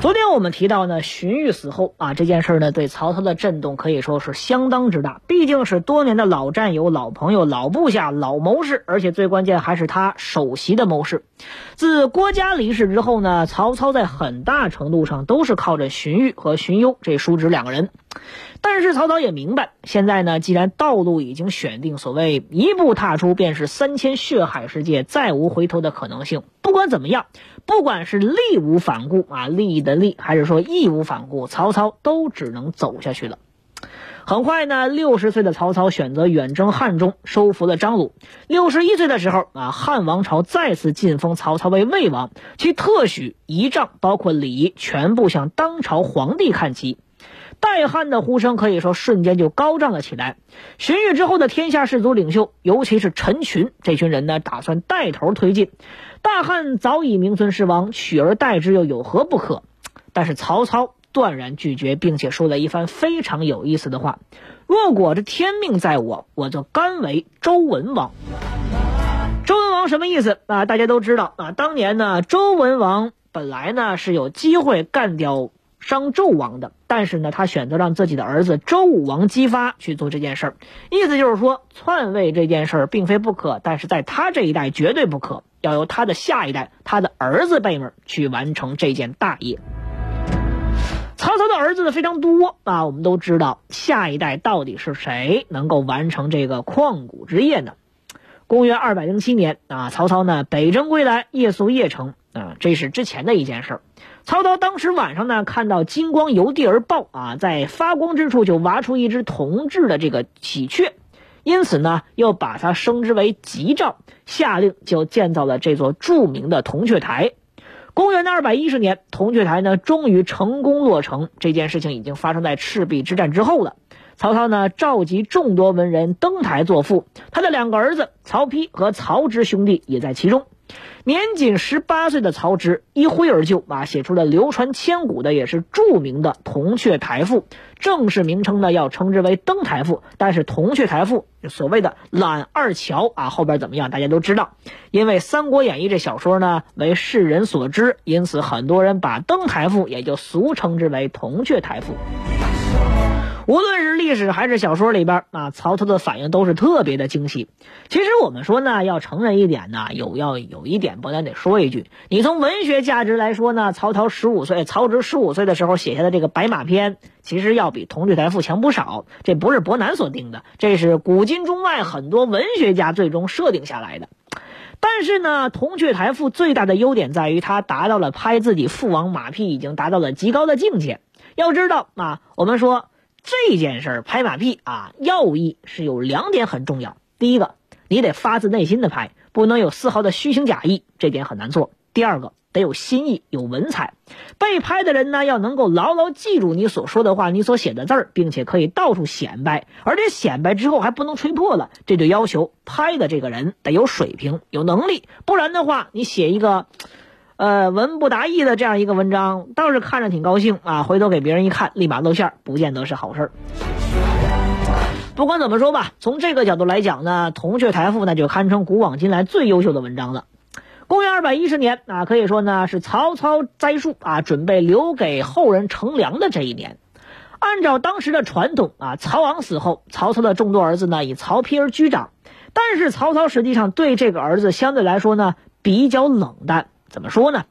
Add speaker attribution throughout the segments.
Speaker 1: 昨天我们提到呢，荀彧死后啊，这件事儿呢对曹操的震动可以说是相当之大，毕竟是多年的老战友、老朋友、老部下、老谋士，而且最关键还是他首席的谋士。自郭嘉离世之后呢，曹操在很大程度上都是靠着荀彧和荀攸这叔侄两个人。但是曹操也明白，现在呢，既然道路已经选定，所谓一步踏出便是三千血海世界，再无回头的可能性。不管怎么样，不管是力无反顾啊，利益的利，还是说义无反顾，曹操都只能走下去了。很快呢，六十岁的曹操选择远征汉中，收服了张鲁。六十一岁的时候啊，汉王朝再次晋封曹操为魏王，其特许仪仗包括礼仪，全部向当朝皇帝看齐。代汉的呼声可以说瞬间就高涨了起来。荀彧之后的天下士族领袖，尤其是陈群这群人呢，打算带头推进。大汉早已名存实亡，取而代之又有何不可？但是曹操断然拒绝，并且说了一番非常有意思的话：“若果这天命在我，我就甘为周文王。”周文王什么意思啊？大家都知道啊。当年呢，周文王本来呢是有机会干掉。商纣王的，但是呢，他选择让自己的儿子周武王姬发去做这件事儿，意思就是说篡位这件事儿并非不可，但是在他这一代绝对不可，要由他的下一代，他的儿子辈们去完成这件大业。曹操的儿子呢非常多啊，我们都知道下一代到底是谁能够完成这个旷古之业呢？公元二百零七年啊，曹操呢北征归来，夜宿邺城啊，这是之前的一件事儿。曹操当时晚上呢，看到金光由地而爆啊，在发光之处就挖出一只铜制的这个喜鹊，因此呢，又把它升之为吉兆，下令就建造了这座著名的铜雀台。公元的二百一十年，铜雀台呢终于成功落成。这件事情已经发生在赤壁之战之后了。曹操呢召集众多文人登台作赋，他的两个儿子曹丕和曹植兄弟也在其中。年仅十八岁的曹植一挥而就啊，写出了流传千古的也是著名的《铜雀台赋》，正式名称呢要称之为《登台赋》。但是《铜雀台赋》所谓的揽二乔啊，后边怎么样大家都知道。因为《三国演义》这小说呢为世人所知，因此很多人把《登台赋》也就俗称之为《铜雀台赋》。无论是历史还是小说里边啊，曹操的反应都是特别的精细。其实我们说呢，要承认一点呢，有要有一点，不然得说一句，你从文学价值来说呢，曹操十五岁，曹植十五岁的时候写下的这个《白马篇》，其实要比《铜雀台赋》强不少。这不是伯南所定的，这是古今中外很多文学家最终设定下来的。但是呢，《铜雀台赋》最大的优点在于它达到了拍自己父王马屁已经达到了极高的境界。要知道啊，我们说。这件事儿拍马屁啊，要义是有两点很重要。第一个，你得发自内心的拍，不能有丝毫的虚情假意，这点很难做。第二个，得有新意，有文采。被拍的人呢，要能够牢牢记住你所说的话，你所写的字儿，并且可以到处显摆，而且显摆之后还不能吹破了。这就要求拍的这个人得有水平、有能力，不然的话，你写一个。呃，文不达意的这样一个文章，倒是看着挺高兴啊。回头给别人一看，立马露馅，不见得是好事儿。不管怎么说吧，从这个角度来讲呢，《铜雀台赋》那就堪称古往今来最优秀的文章了。公元二百一十年啊，可以说呢是曹操栽树啊，准备留给后人乘凉的这一年。按照当时的传统啊，曹昂死后，曹操的众多儿子呢以曹丕而居长，但是曹操实际上对这个儿子相对来说呢比较冷淡。怎么说呢？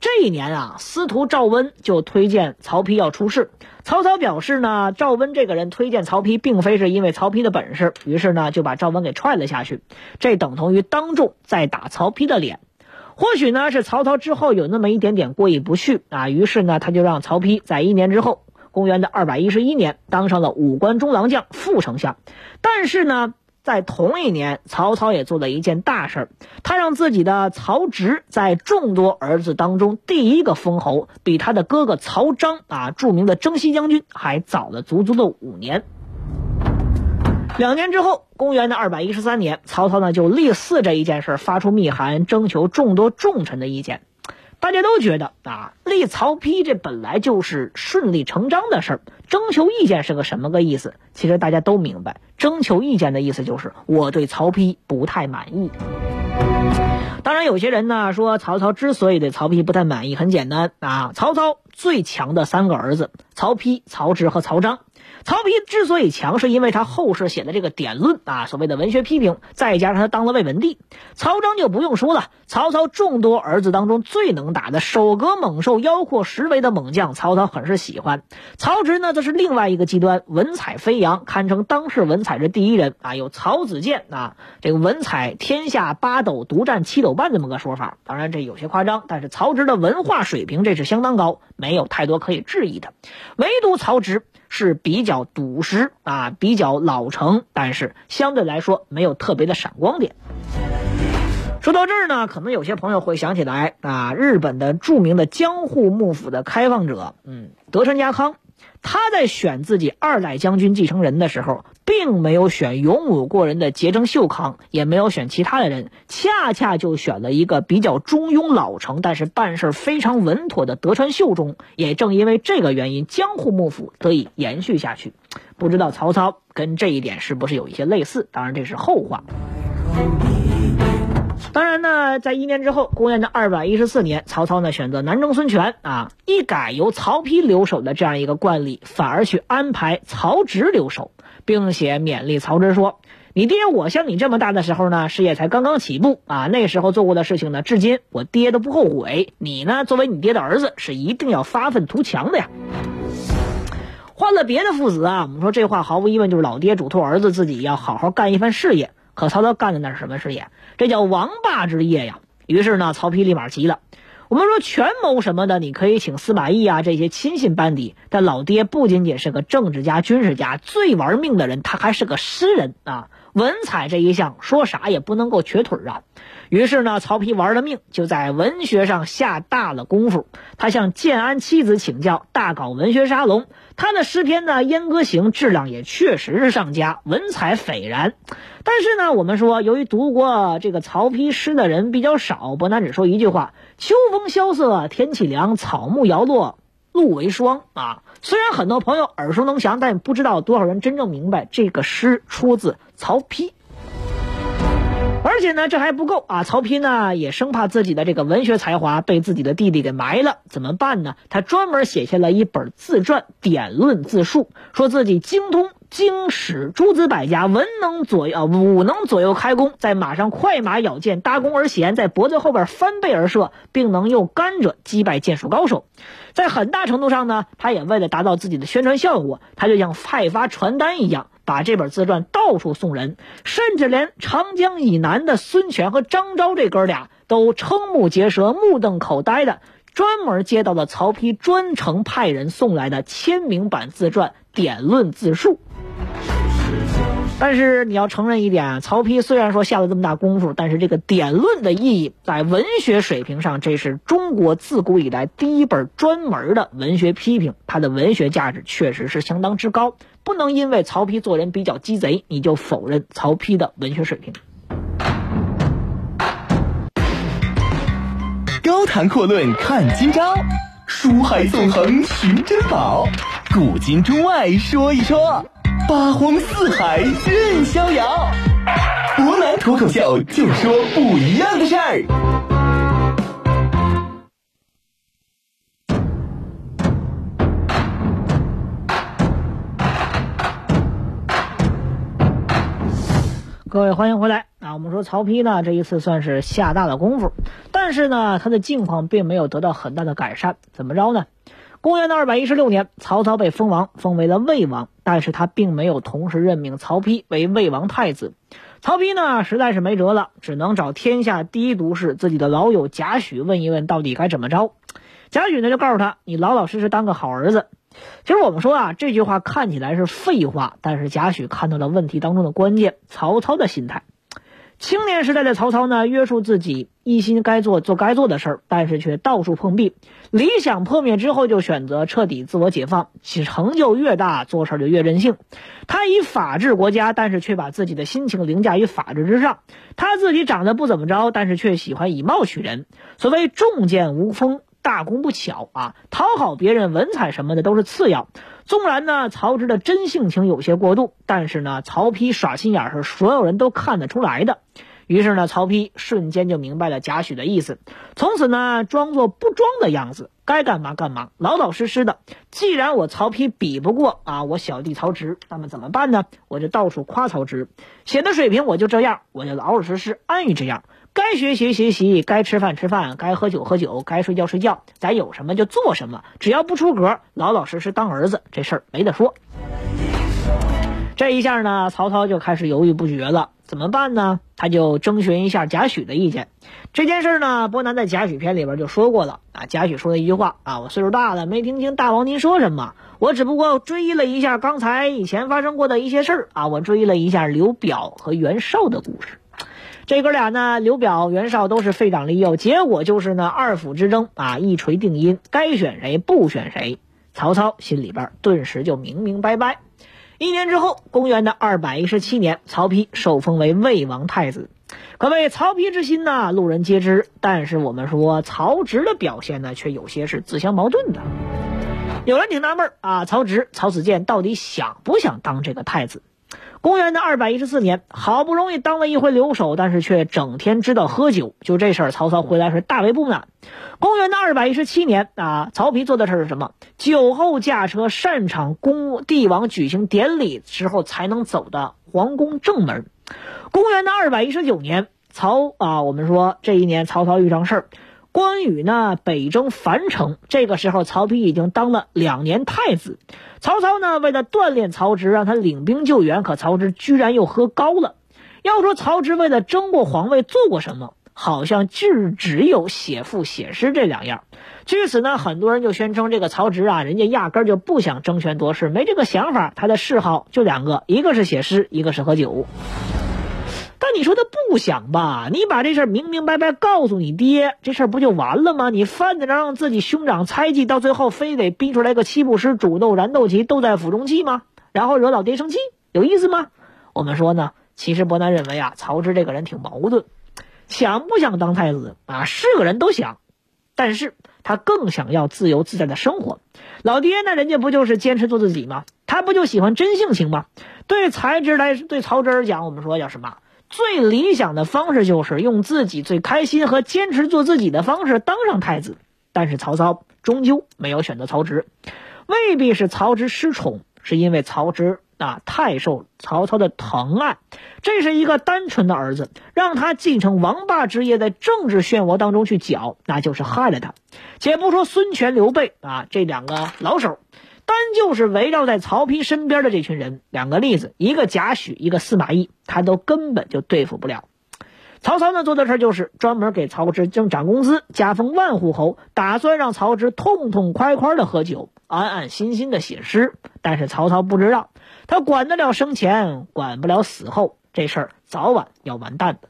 Speaker 1: 这一年啊，司徒赵温就推荐曹丕要出仕。曹操表示呢，赵温这个人推荐曹丕，并非是因为曹丕的本事，于是呢就把赵温给踹了下去。这等同于当众在打曹丕的脸。或许呢是曹操之后有那么一点点过意不去啊，于是呢他就让曹丕在一年之后，公元的二百一十一年，当上了武官中郎将、副丞相。但是呢。在同一年，曹操也做了一件大事儿，他让自己的曹植在众多儿子当中第一个封侯，比他的哥哥曹彰啊，著名的征西将军还早了足足的五年。两年之后，公元的二百一十三年，曹操呢就立嗣这一件事发出密函，征求众多重臣的意见。大家都觉得啊，立曹丕这本来就是顺理成章的事儿，征求意见是个什么个意思？其实大家都明白，征求意见的意思就是我对曹丕不太满意。当然，有些人呢说，曹操之所以对曹丕不太满意，很简单啊，曹操最强的三个儿子曹丕、曹植和曹彰。曹丕之所以强，是因为他后世写的这个典论啊，所谓的文学批评，再加上他当了魏文帝。曹彰就不用说了，曹操众多儿子当中最能打的，手格猛兽，腰阔十围的猛将，曹操很是喜欢。曹植呢，则是另外一个极端，文采飞扬，堪称当世文采之第一人啊。有曹子建啊，这个文采天下八斗，独占七斗半这么个说法。当然这有些夸张，但是曹植的文化水平这是相当高，没有太多可以质疑的。唯独曹植。是比较笃实啊，比较老成，但是相对来说没有特别的闪光点。说到这儿呢，可能有些朋友会想起来啊，日本的著名的江户幕府的开放者，嗯，德川家康。他在选自己二代将军继承人的时候，并没有选勇武过人的节政秀康，也没有选其他的人，恰恰就选了一个比较中庸老成，但是办事非常稳妥的德川秀忠。也正因为这个原因，江户幕府得以延续下去。不知道曹操跟这一点是不是有一些类似？当然这是后话。当然呢，在一年之后，公元的二百一十四年，曹操呢选择南征孙权啊，一改由曹丕留守的这样一个惯例，反而去安排曹植留守，并且勉励曹植说：“你爹我像你这么大的时候呢，事业才刚刚起步啊，那时候做过的事情呢，至今我爹都不后悔。你呢，作为你爹的儿子，是一定要发愤图强的呀。”换了别的父子啊，我们说这话毫无疑问就是老爹嘱托儿子自己要好好干一番事业。可曹操干的那是什么事业？这叫王霸之业呀！于是呢，曹丕立马急了。我们说权谋什么的，你可以请司马懿啊这些亲信班底，但老爹不仅仅是个政治家、军事家，最玩命的人，他还是个诗人啊！文采这一项，说啥也不能够瘸腿啊！于是呢，曹丕玩了命，就在文学上下大了功夫。他向建安七子请教，大搞文学沙龙。他的诗篇呢，《燕歌行》质量也确实是上佳，文采斐然。但是呢，我们说，由于读过这个曹丕诗的人比较少，伯南只说一句话：“秋风萧瑟，天气凉，草木摇落，露为霜。”啊，虽然很多朋友耳熟能详，但不知道多少人真正明白这个诗出自曹丕。而且呢，这还不够啊！曹丕呢也生怕自己的这个文学才华被自己的弟弟给埋了，怎么办呢？他专门写下了一本自传《点论自述》，说自己精通经史诸子百家，文能左右，武能左右开弓，在马上快马咬箭，搭弓而弦，在脖子后边翻背而射，并能用甘蔗击败剑术高手。在很大程度上呢，他也为了达到自己的宣传效果，他就像派发传单一样。把这本自传到处送人，甚至连长江以南的孙权和张昭这哥俩都瞠目结舌、目瞪口呆的，专门接到了曹丕专程派人送来的签名版自传《典论自述》。但是你要承认一点，曹丕虽然说下了这么大功夫，但是这个典论的意义在文学水平上，这是中国自古以来第一本专门的文学批评，它的文学价值确实是相当之高。不能因为曹丕做人比较鸡贼，你就否认曹丕的文学水平。
Speaker 2: 高谈阔论看今朝，书海纵横寻珍宝，古今中外说一说。八荒四海任逍遥，湖南脱口秀就说不一样的事儿。
Speaker 1: 各位欢迎回来啊！我们说曹丕呢，这一次算是下大了功夫，但是呢，他的境况并没有得到很大的改善。怎么着呢？公元的二百一十六年，曹操被封王，封为了魏王，但是他并没有同时任命曹丕为魏王太子。曹丕呢，实在是没辙了，只能找天下第一毒士自己的老友贾诩问一问，到底该怎么着。贾诩呢就告诉他：“你老老实实当个好儿子。”其实我们说啊，这句话看起来是废话，但是贾诩看到了问题当中的关键。曹操的心态，青年时代的曹操呢，约束自己，一心该做做该做的事儿，但是却到处碰壁。理想破灭之后，就选择彻底自我解放。其成就越大，做事就越任性。他以法治国家，但是却把自己的心情凌驾于法治之上。他自己长得不怎么着，但是却喜欢以貌取人。所谓重剑无锋。大功不巧啊！讨好别人、文采什么的都是次要。纵然呢，曹植的真性情有些过度，但是呢，曹丕耍心眼是所有人都看得出来的。于是呢，曹丕瞬间就明白了贾诩的意思，从此呢，装作不装的样子，该干嘛干嘛，老老实实的。既然我曹丕比不过啊，我小弟曹植，那么怎么办呢？我就到处夸曹植，写的水平我就这样，我就老老实实安于这样。该学习学习，该吃饭吃饭，该喝酒喝酒，该睡觉睡觉，咱有什么就做什么，只要不出格，老老实实当儿子，这事儿没得说。这一下呢，曹操就开始犹豫不决了，怎么办呢？他就征询一下贾诩的意见。这件事呢，伯南在贾诩篇里边就说过了啊。贾诩说了一句话啊：“我岁数大了，没听清大王您说什么，我只不过追忆了一下刚才以前发生过的一些事儿啊，我追忆了一下刘表和袁绍的故事。”这哥俩呢，刘表、袁绍都是废长立幼，结果就是呢二府之争啊，一锤定音，该选谁不选谁。曹操心里边顿时就明明白白。一年之后，公元的二百一十七年，曹丕受封为魏王太子。可谓曹丕之心呢，路人皆知。但是我们说曹植的表现呢，却有些是自相矛盾的。有人挺纳闷啊，曹植、曹子建到底想不想当这个太子？公元的二百一十四年，好不容易当了一回留守，但是却整天知道喝酒。就这事儿，曹操回来是大为不满。公元的二百一十七年啊，曹丕做的事儿是什么？酒后驾车擅闯公帝王举行典礼时候才能走的皇宫正门。公元的二百一十九年，曹啊，我们说这一年曹操遇上事儿。关羽呢，北征樊城。这个时候，曹丕已经当了两年太子。曹操呢，为了锻炼曹植，让他领兵救援。可曹植居然又喝高了。要说曹植为了争过皇位做过什么，好像就只有写赋写诗这两样。据此呢，很多人就宣称这个曹植啊，人家压根就不想争权夺势，没这个想法。他的嗜好就两个，一个是写诗，一个是喝酒。但你说他不想吧？你把这事儿明明白白告诉你爹，这事儿不就完了吗？你犯得着让自己兄长猜忌，到最后非得逼出来个七步诗、煮豆燃豆萁、豆在釜中泣吗？然后惹老爹生气，有意思吗？我们说呢，其实伯南认为啊，曹植这个人挺矛盾，想不想当太子啊？是个人都想，但是他更想要自由自在的生活。老爹呢，人家不就是坚持做自己吗？他不就喜欢真性情吗？对才植来，对曹植而讲，我们说叫什么？最理想的方式就是用自己最开心和坚持做自己的方式当上太子，但是曹操终究没有选择曹植，未必是曹植失宠，是因为曹植啊太受曹操的疼爱。这是一个单纯的儿子，让他继承王霸之业，在政治漩涡当中去搅，那就是害了他。且不说孙权、刘备啊这两个老手。单就是围绕在曹丕身边的这群人，两个例子，一个贾诩，一个司马懿，他都根本就对付不了。曹操呢做的事儿就是专门给曹植正涨工资，加封万户侯，打算让曹植痛痛快快的喝酒，安安心心的写诗。但是曹操不知道，他管得了生前，管不了死后，这事儿早晚要完蛋的。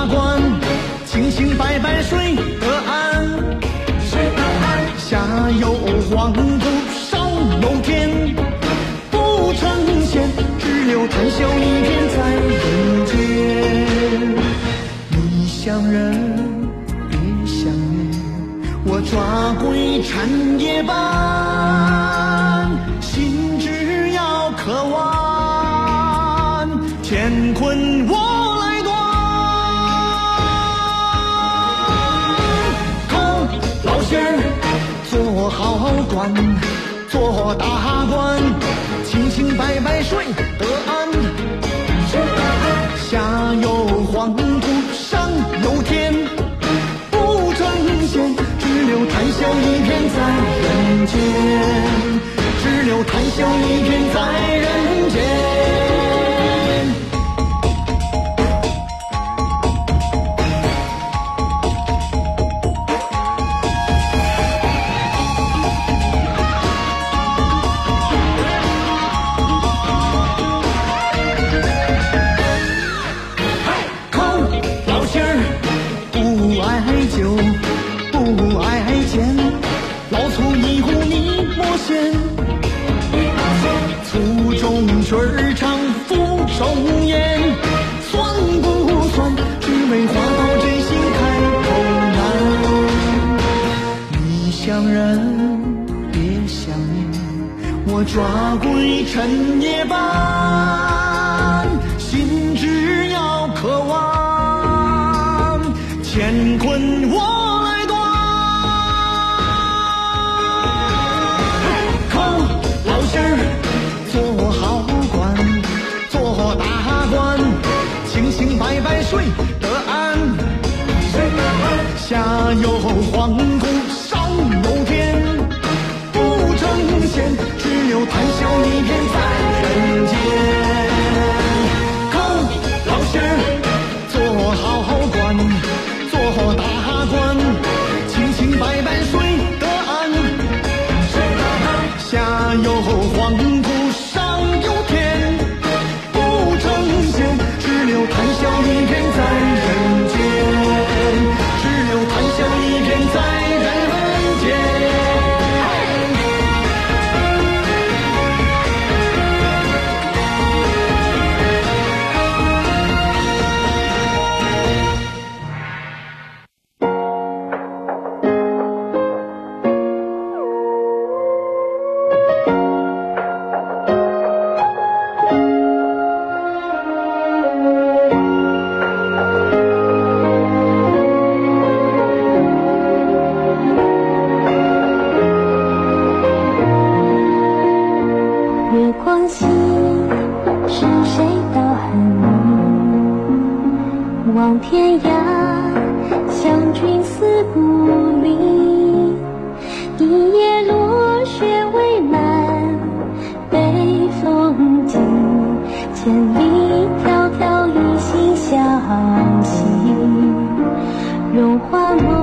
Speaker 3: 大官，清清白白睡得安，睡得安。下有黄土，上有天，不成仙，只留谈笑一片在人间。你想人，别想念，我抓鬼缠夜半。官，做大官，清清白白睡得安。下有黄土，上有天，不争先，只留谈笑一片在人间，只留谈笑一片在人间。不爱酒，不爱钱，老醋一壶你莫嫌。粗中曲儿长，俯首言，算不算？只为花到真心开口难。你想人，别想念，我抓鬼趁夜半，问我来断。靠老乡，做好官，做大官，清清白白睡得安。下有黄
Speaker 4: 月光西，是谁道寒云？望天涯，相君思故里。一夜落雪未满，北风急。千里迢迢一心相惜。融化梦，